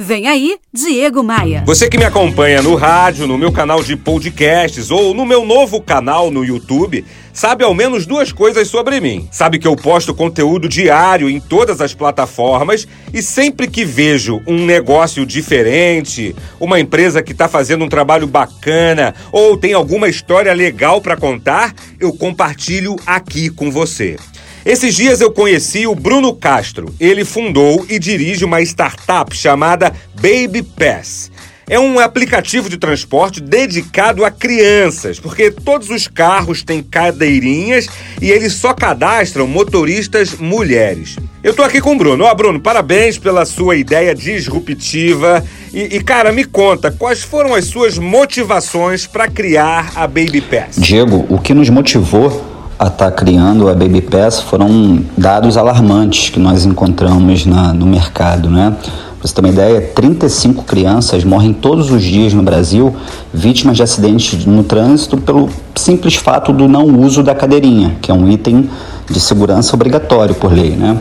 Vem aí, Diego Maia. Você que me acompanha no rádio, no meu canal de podcasts ou no meu novo canal no YouTube, sabe ao menos duas coisas sobre mim. Sabe que eu posto conteúdo diário em todas as plataformas e sempre que vejo um negócio diferente, uma empresa que está fazendo um trabalho bacana ou tem alguma história legal para contar, eu compartilho aqui com você. Esses dias eu conheci o Bruno Castro. Ele fundou e dirige uma startup chamada Baby Pass. É um aplicativo de transporte dedicado a crianças, porque todos os carros têm cadeirinhas e eles só cadastram motoristas mulheres. Eu tô aqui com o Bruno. Ó, Bruno, parabéns pela sua ideia disruptiva. E, e cara, me conta, quais foram as suas motivações para criar a Baby Pass? Diego, o que nos motivou a estar tá criando a Baby Pass foram dados alarmantes que nós encontramos na, no mercado, né? Para você ter uma ideia, 35 crianças morrem todos os dias no Brasil vítimas de acidentes no trânsito pelo simples fato do não uso da cadeirinha, que é um item de segurança obrigatório por lei, né?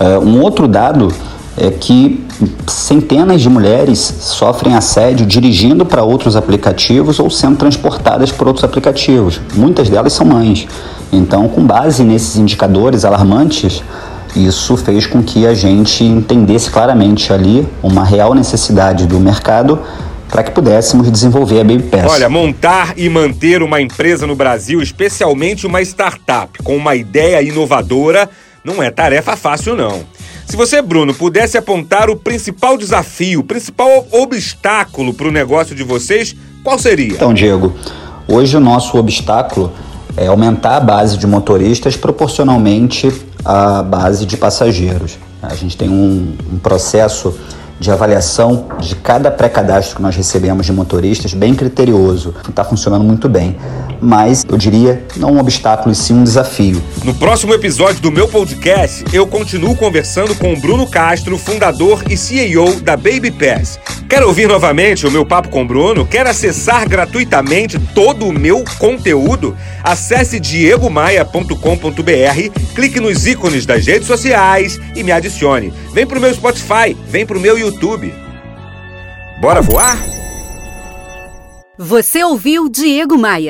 Uh, um outro dado é que centenas de mulheres sofrem assédio dirigindo para outros aplicativos ou sendo transportadas por outros aplicativos. Muitas delas são mães. Então, com base nesses indicadores alarmantes, isso fez com que a gente entendesse claramente ali uma real necessidade do mercado para que pudéssemos desenvolver a Baby Pass. Olha, montar e manter uma empresa no Brasil, especialmente uma startup com uma ideia inovadora, não é tarefa fácil não. Se você, Bruno, pudesse apontar o principal desafio, o principal obstáculo para o negócio de vocês, qual seria? Então, Diego, hoje o nosso obstáculo é aumentar a base de motoristas proporcionalmente à base de passageiros. A gente tem um, um processo de avaliação de cada pré-cadastro que nós recebemos de motoristas bem criterioso. Está funcionando muito bem mas eu diria não um obstáculo e sim um desafio. No próximo episódio do meu podcast, eu continuo conversando com o Bruno Castro, fundador e CEO da Baby Pass. Quer ouvir novamente o meu papo com o Bruno? Quer acessar gratuitamente todo o meu conteúdo? Acesse diegomaia.com.br, clique nos ícones das redes sociais e me adicione. Vem pro meu Spotify, vem pro meu YouTube. Bora voar? Você ouviu Diego Maia.